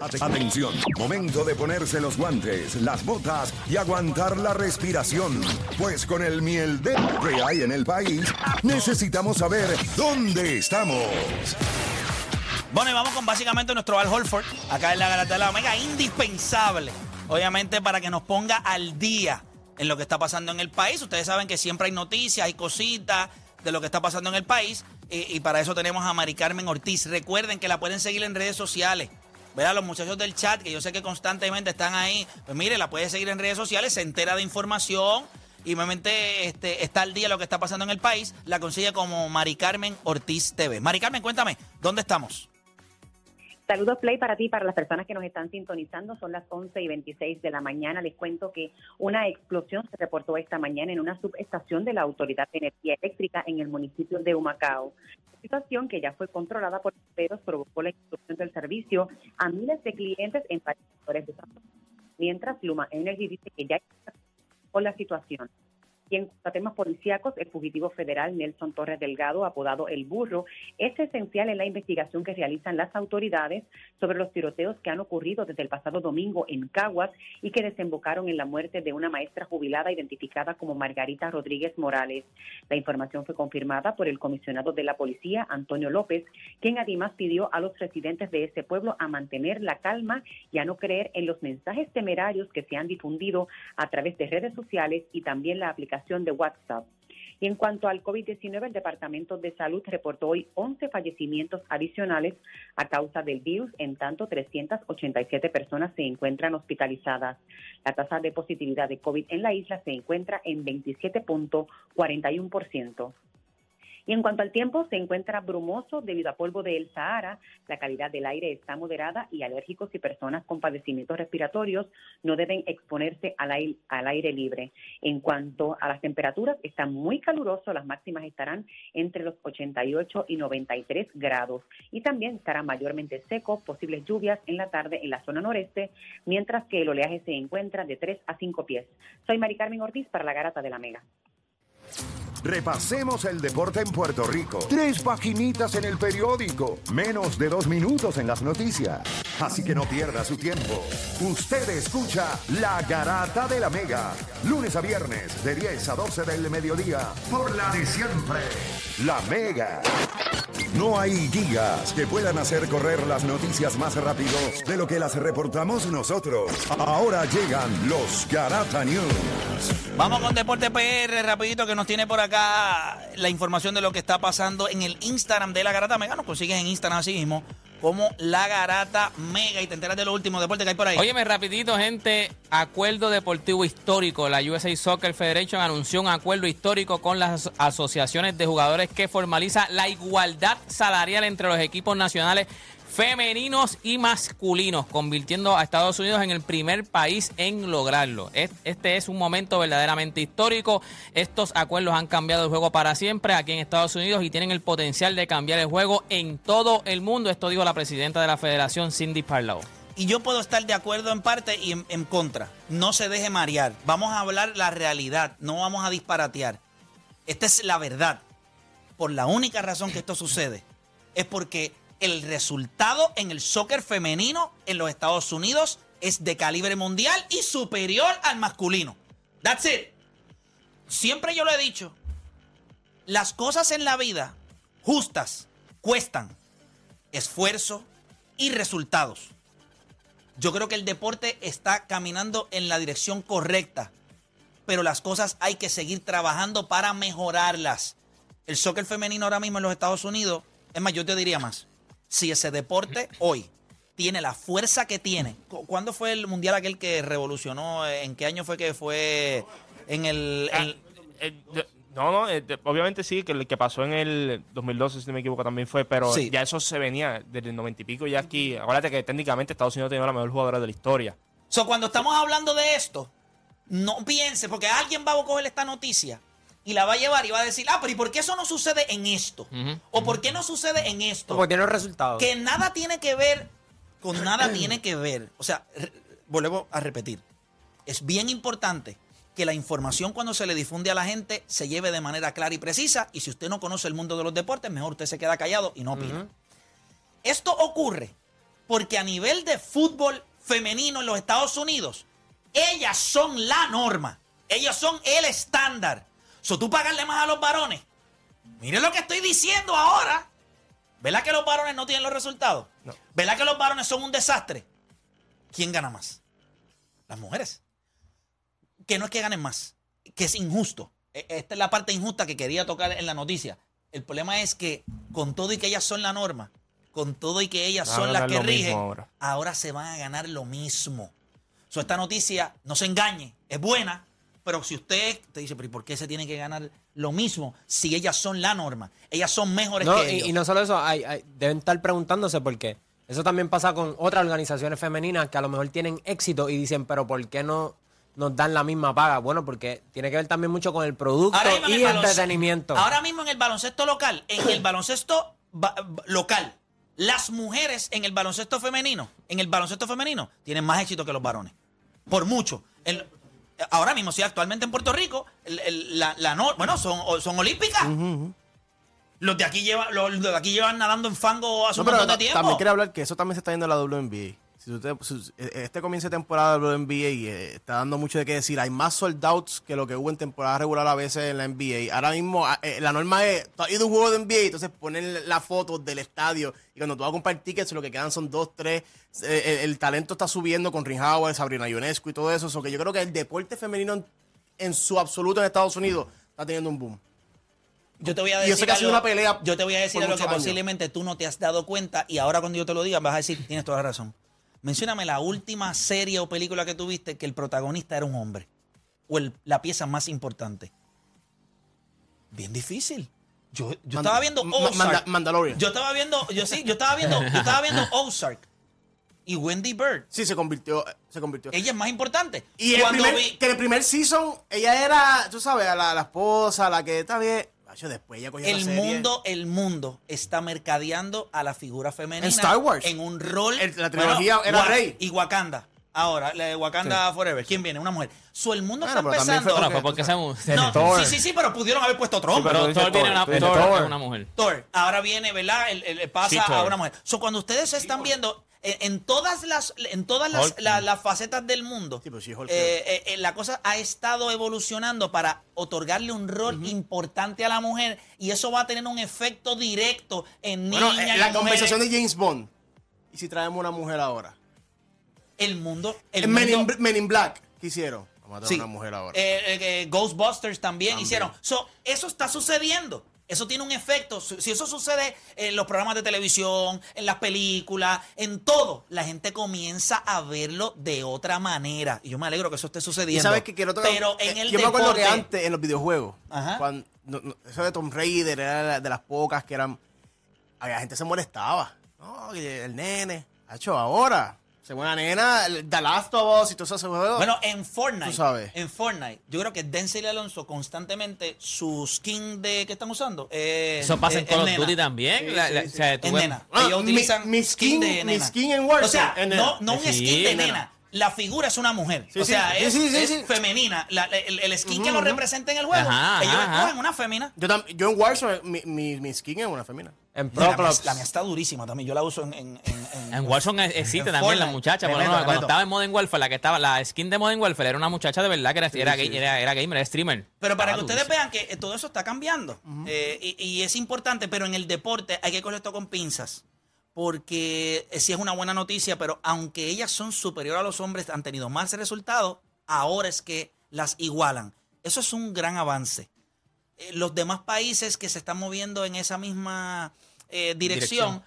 Atención, momento de ponerse los guantes, las botas y aguantar la respiración. Pues con el miel de que hay en el país, necesitamos saber dónde estamos. Bueno, y vamos con básicamente nuestro Al Holford, acá en la Garata de la Omega, indispensable, obviamente, para que nos ponga al día en lo que está pasando en el país. Ustedes saben que siempre hay noticias, hay cositas de lo que está pasando en el país, y, y para eso tenemos a Mari Carmen Ortiz. Recuerden que la pueden seguir en redes sociales. Verá, los muchachos del chat, que yo sé que constantemente están ahí, pues mire, la puede seguir en redes sociales, se entera de información y obviamente este, está al día lo que está pasando en el país. La consigue como Mari Carmen Ortiz TV. Mari Carmen, cuéntame, ¿dónde estamos? Saludos Play para ti para las personas que nos están sintonizando. Son las 11 y 26 de la mañana. Les cuento que una explosión se reportó esta mañana en una subestación de la Autoridad de Energía Eléctrica en el municipio de Humacao. Situación que ya fue controlada por bomberos provocó la explosión del servicio a miles de clientes en varios sectores de San. Mientras Luma Energy dice que ya está con la situación. Y en a temas policíacos, el fugitivo federal Nelson Torres Delgado, apodado El Burro, es esencial en la investigación que realizan las autoridades sobre los tiroteos que han ocurrido desde el pasado domingo en Caguas y que desembocaron en la muerte de una maestra jubilada identificada como Margarita Rodríguez Morales. La información fue confirmada por el comisionado de la policía, Antonio López, quien además pidió a los residentes de ese pueblo a mantener la calma y a no creer en los mensajes temerarios que se han difundido a través de redes sociales y también la aplicación de WhatsApp. Y en cuanto al COVID-19, el Departamento de Salud reportó hoy 11 fallecimientos adicionales a causa del virus, en tanto 387 personas se encuentran hospitalizadas. La tasa de positividad de COVID en la isla se encuentra en 27.41%. Y en cuanto al tiempo, se encuentra brumoso debido a polvo del Sahara. La calidad del aire está moderada y alérgicos y personas con padecimientos respiratorios no deben exponerse al aire, al aire libre. En cuanto a las temperaturas, está muy caluroso. Las máximas estarán entre los 88 y 93 grados. Y también estará mayormente seco, posibles lluvias en la tarde en la zona noreste, mientras que el oleaje se encuentra de 3 a 5 pies. Soy Mari Carmen Ortiz para la Garata de la Mega. Repasemos el deporte en Puerto Rico. Tres paginitas en el periódico. Menos de dos minutos en las noticias. Así que no pierda su tiempo. Usted escucha La Garata de la Mega. Lunes a viernes de 10 a 12 del mediodía. Por la de siempre. La Mega. No hay gigas que puedan hacer correr las noticias más rápido de lo que las reportamos nosotros. Ahora llegan los Garata News. Vamos con Deporte PR, rapidito, que nos tiene por acá la información de lo que está pasando en el Instagram de La Garata Mega. Nos consigues en Instagram así mismo como La Garata Mega y te enteras de los últimos deportes que hay por ahí. Óyeme, rapidito, gente, acuerdo deportivo histórico. La USA Soccer Federation anunció un acuerdo histórico con las asociaciones de jugadores que formaliza la igualdad salarial entre los equipos nacionales femeninos y masculinos, convirtiendo a Estados Unidos en el primer país en lograrlo. Este es un momento verdaderamente histórico. Estos acuerdos han cambiado el juego para siempre aquí en Estados Unidos y tienen el potencial de cambiar el juego en todo el mundo. Esto dijo la presidenta de la federación, Cindy Parlow. Y yo puedo estar de acuerdo en parte y en, en contra. No se deje marear. Vamos a hablar la realidad, no vamos a disparatear. Esta es la verdad. Por la única razón que esto sucede es porque el resultado en el soccer femenino en los Estados Unidos es de calibre mundial y superior al masculino. That's it. Siempre yo lo he dicho. Las cosas en la vida justas cuestan esfuerzo y resultados. Yo creo que el deporte está caminando en la dirección correcta, pero las cosas hay que seguir trabajando para mejorarlas. El soccer femenino ahora mismo en los Estados Unidos, es más, yo te diría más si ese deporte hoy tiene la fuerza que tiene. ¿Cuándo fue el mundial aquel que revolucionó? ¿En qué año fue que fue en el... Ah, eh, no, no, eh, obviamente sí, que el que pasó en el 2012, si no me equivoco, también fue, pero ya eso se venía desde el 90 y pico. Ya aquí, acuérdate que técnicamente Estados Unidos tiene la mejor jugadora de la historia. So, cuando estamos hablando de esto, no piense, porque alguien va a coger esta noticia y la va a llevar y va a decir, ah, pero ¿y por qué eso no sucede en esto? ¿O por qué no sucede en esto? Porque tiene los resultados. Que nada tiene que ver con nada tiene que ver. O sea, volvemos a repetir. Es bien importante que la información cuando se le difunde a la gente se lleve de manera clara y precisa. Y si usted no conoce el mundo de los deportes, mejor usted se queda callado y no opina. Esto ocurre Porque a nivel de fútbol femenino en los Estados Unidos, ellas son la norma. Ellas son el estándar. So, tú pagarle más a los varones. Mire lo que estoy diciendo ahora. ¿Verdad que los varones no tienen los resultados? No. ¿Verdad que los varones son un desastre? ¿Quién gana más? Las mujeres. Que no es que ganen más, que es injusto. E, esta es la parte injusta que quería tocar en la noticia. El problema es que con todo y que ellas son la norma, con todo y que ellas son las que rigen, ahora. se van a ganar lo mismo. So, esta noticia, no se engañe, es buena, pero si usted te dice, pero ¿y por qué se tiene que ganar lo mismo si ellas son la norma? Ellas son mejores que y, ellos. Y no solo eso, deben estar preguntándose por qué. Eso también pasa con otras organizaciones femeninas que a lo mejor tienen éxito y dicen, pero ¿por qué no nos dan la misma paga? Bueno, porque tiene que ver también mucho con el producto y el entretenimiento. Ahora mismo en el baloncesto local, en el baloncesto local, las mujeres en el baloncesto femenino, en el baloncesto femenino, tienen más éxito que los varones. Por mucho. Ahora mismo, sí, actualmente en Puerto Rico, la, bueno, son, son olímpicas. Los de aquí llevan, los de aquí llevan nadando en fango hace un montón de tiempo. También quiero hablar que eso también se está yendo a la WNBA. E, este comienzo de temporada de la WNBA eh, está dando mucho de qué decir. Hay más sold outs que lo que hubo en temporada regular a veces en la NBA. Ahora mismo ah, eh, la norma es, tú has ido a un juego de NBA, entonces ponen la foto del estadio y cuando tú vas a comprar tickets lo que quedan son dos, tres. Eh, el, talento está subiendo con Ring Howard, Sabrina Ionescu y todo eso. So que yo creo que el deporte femenino en, su absoluto en Estados Unidos está teniendo un boom. Yo te voy a decir. Yo sé que ha sido una pelea. Yo te voy a decir algo que posiblemente tú no te has dado cuenta y ahora cuando yo te lo diga vas a decir, tienes toda la razón. Mencióname la última serie o película que tuviste que el protagonista era un hombre. O la pieza más importante. Bien difícil. Yo, yo estaba viendo Ozark. Mandalorian. Yo estaba viendo, yo sí, yo estaba viendo, yo estaba viendo Ozark. Y Wendy Bird. Sí, se convirtió, se convirtió. Ella es más importante. Y el que en el primer season, ella era, tú sabes, la, la esposa, la que está bien después el mundo, el mundo está mercadeando a la figura femenina en Star Wars. En un rol. la trilogía era rey. Y Wakanda. Ahora, la de Wakanda Forever. ¿Quién viene? Una mujer. So, el mundo está empezando. Fue, fue porque no, sí, sí, sí, pero pudieron haber puesto otro hombre. pero Thor viene una, Thor, una mujer. Thor. Ahora viene, ¿verdad? El, pasa a una mujer. So, cuando ustedes están viendo en, todas las en todas las, facetas del mundo pues eh, eh, eh, la cosa ha estado evolucionando para otorgarle un rol importante a la mujer y eso va a tener un efecto directo en bueno, niñas la conversación de James Bond. Y si traemos una mujer ahora el mundo el Men, in, Black ¿qué hicieron vamos a traer una mujer ahora. Ghostbusters también, hicieron. Eso está sucediendo eso tiene un efecto. Si eso sucede en los programas de televisión, en las películas, en todo, la gente comienza a verlo de otra manera. Y yo me alegro que eso esté sucediendo. sabes que quiero Pero en eh, el Yo me acuerdo que antes, en los videojuegos, cuando, eso de Tomb Raider era de las pocas que eran. Había gente se molestaba. No, el nene. hecho ahora se buena nena, The Last of Us y todo eso. Bueno, en Fortnite. Tú sabes. En Fortnite, yo creo que Denzel Alonso constantemente, su skin de que están usando. Eh, eso pasa en Call of Duty también. o sea, es nena. Ah, Ellos utilizan mi, skin, de nena. Mi skin en Warzone. O sea, no, no un skin de nena. La figura es una mujer. o sea, es, es femenina. La, el, el, skin que lo representa en el juego. Ellos escogen una femina. Yo, yo en Warzone, mi, mi, mi skin es una femina. En Pro la, mía, está durísima también. Yo la uso en. En, en, en Warzone existe también la muchacha. cuando estaba en Modern Warfare, la que estaba, la skin de Modern Warfare era una muchacha de verdad que era, era, era, gamer, era streamer. Pero para que ustedes vean que eh, todo eso está cambiando. Eh, y, y, es importante, pero en el deporte hay que coger esto con pinzas. Porque eh, sí es una buena noticia, pero aunque ellas son superiores a los hombres, han tenido más resultados, ahora es que las igualan. Eso es un gran avance. los demás países que se están moviendo en esa misma eh, dirección,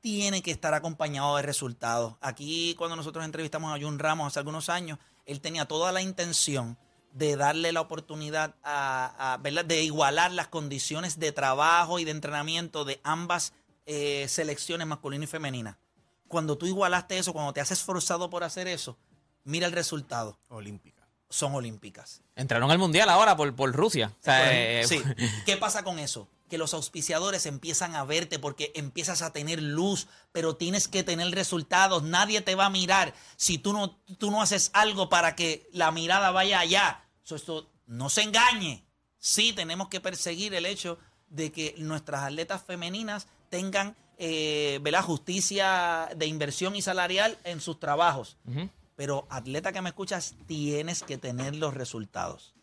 tiene que estar acompañado de resultados. Aquí cuando nosotros entrevistamos a Jun Ramos hace algunos años, él tenía toda la intención de darle la oportunidad a, de igualar las condiciones de trabajo y de entrenamiento de ambas eh, selecciones masculina y femenina. Cuando tú igualaste eso, cuando te has esforzado por hacer eso, mira el resultado. Olímpica. Son olímpicas. Entraron al mundial ahora por, por Rusia. Eh, sí. ¿Qué pasa con eso? que los auspiciadores empiezan a verte porque empiezas a tener luz, pero tienes que tener resultados. Nadie te va a mirar si tú no, tú no haces algo para que la mirada vaya allá. esto no se engañe. Sí tenemos que perseguir el hecho de que nuestras atletas femeninas tengan eh, justicia de inversión y salarial en sus trabajos. Pero atleta que me escuchas, tienes que tener los resultados.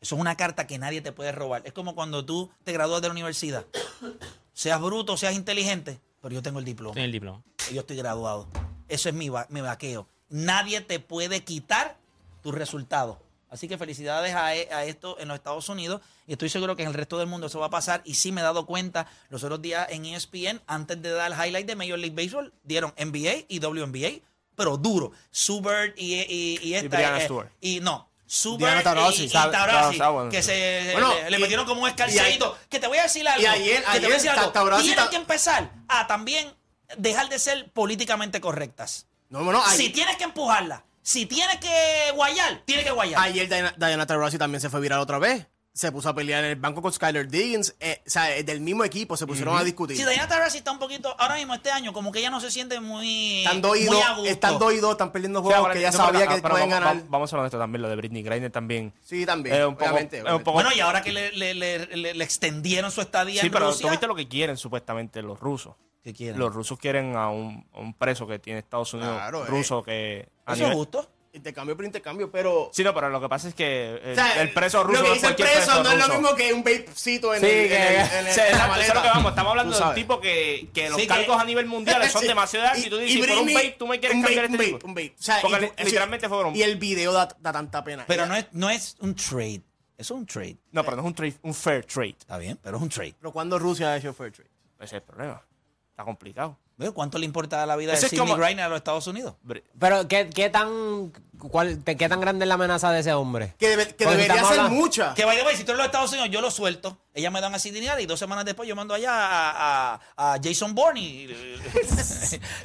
Eso es una carta que nadie te puede robar. Es como cuando tú te gradúas de la universidad. Seas bruto, seas inteligente, pero yo tengo el diploma. Tengo el diploma. yo estoy graduado. Eso es mi, mi vaqueo. Nadie te puede quitar tus resultados. Así que felicidades a, e, a, esto en los Estados Unidos y estoy seguro que en el resto del mundo eso va a pasar. Y sí me he dado cuenta los otros días en ESPN, antes de dar el highlight de Major League Baseball, dieron NBA y WNBA, pero duro. Subert y, y, y esta. Eh, y no, Subert y, y Taurasi, que se le, metieron como un escalcito. Que te voy a decir algo. Y ayer, que te voy a decir algo. Tienen que empezar a también dejar de ser políticamente correctas. No, no, Si tienes que empujarla si tiene que guayar, tiene que guayar. Ayer Diana, Diana Taurasi también se fue viral otra vez se puso a pelear en el banco con Skyler Diggins, eh, o sea, del mismo equipo, se pusieron a discutir. Sí, Diana Taurasi está un poquito, ahora mismo este año, como que ella no se siente muy, están dos Están dos y dos, están perdiendo juegos que ella sabía que pueden ganar. Vamos, a hablar de esto también, lo de Britney Griner también. Sí, también, obviamente, Bueno, y ahora que le, le, le, extendieron su estadía sí, pero tú viste lo que quieren supuestamente los rusos. ¿Qué quieren? Los rusos quieren a un, un preso que tiene Estados Unidos, claro, ruso que... ¿Eso es justo? intercambio por intercambio, pero. Sí, no, pero lo que pasa es que el, preso ruso. Lo que dice el preso no es lo mismo que un vapecito en, sí, el, que, en, el, lo que vamos. Estamos hablando de un tipo que, que los cargos a nivel mundial son demasiado altos. Y tú dices, por un vape tú me quieres cambiar este tipo. Un vape. O sea, Porque literalmente fue un Y el video da, tanta pena. Pero no es, no es un trade. Eso es un trade. No, pero no es un trade, un fair trade. Está bien, pero es un trade. Pero cuando Rusia ha hecho fair trade? Ese es el problema. Está complicado. ¿Cuánto le importa la vida de Sidney Griner a los Estados Unidos? Pero, ¿qué, qué tan cuál, ¿qué tan grande es la amenaza de ese hombre? Que, debería ser mucha. Que vaya, si tú eres los Estados Unidos, yo lo suelto. Ella me dan a Sidney y dos semanas después yo mando allá a, a, Jason Bourne y,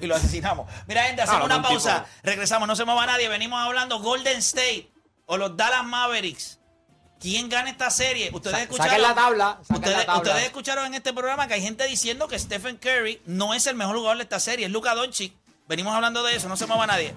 y, lo asesinamos. Mira, gente, hacemos una pausa. Regresamos, no se mueva nadie. Venimos hablando Golden State o los Dallas Mavericks. ¿Quién gana esta serie? Ustedes escucharon. la tabla. Ustedes, ustedes, escucharon en este programa que hay gente diciendo que Stephen Curry no es el mejor jugador de esta serie, es Luka Doncic. Venimos hablando de eso, no se mueva nadie.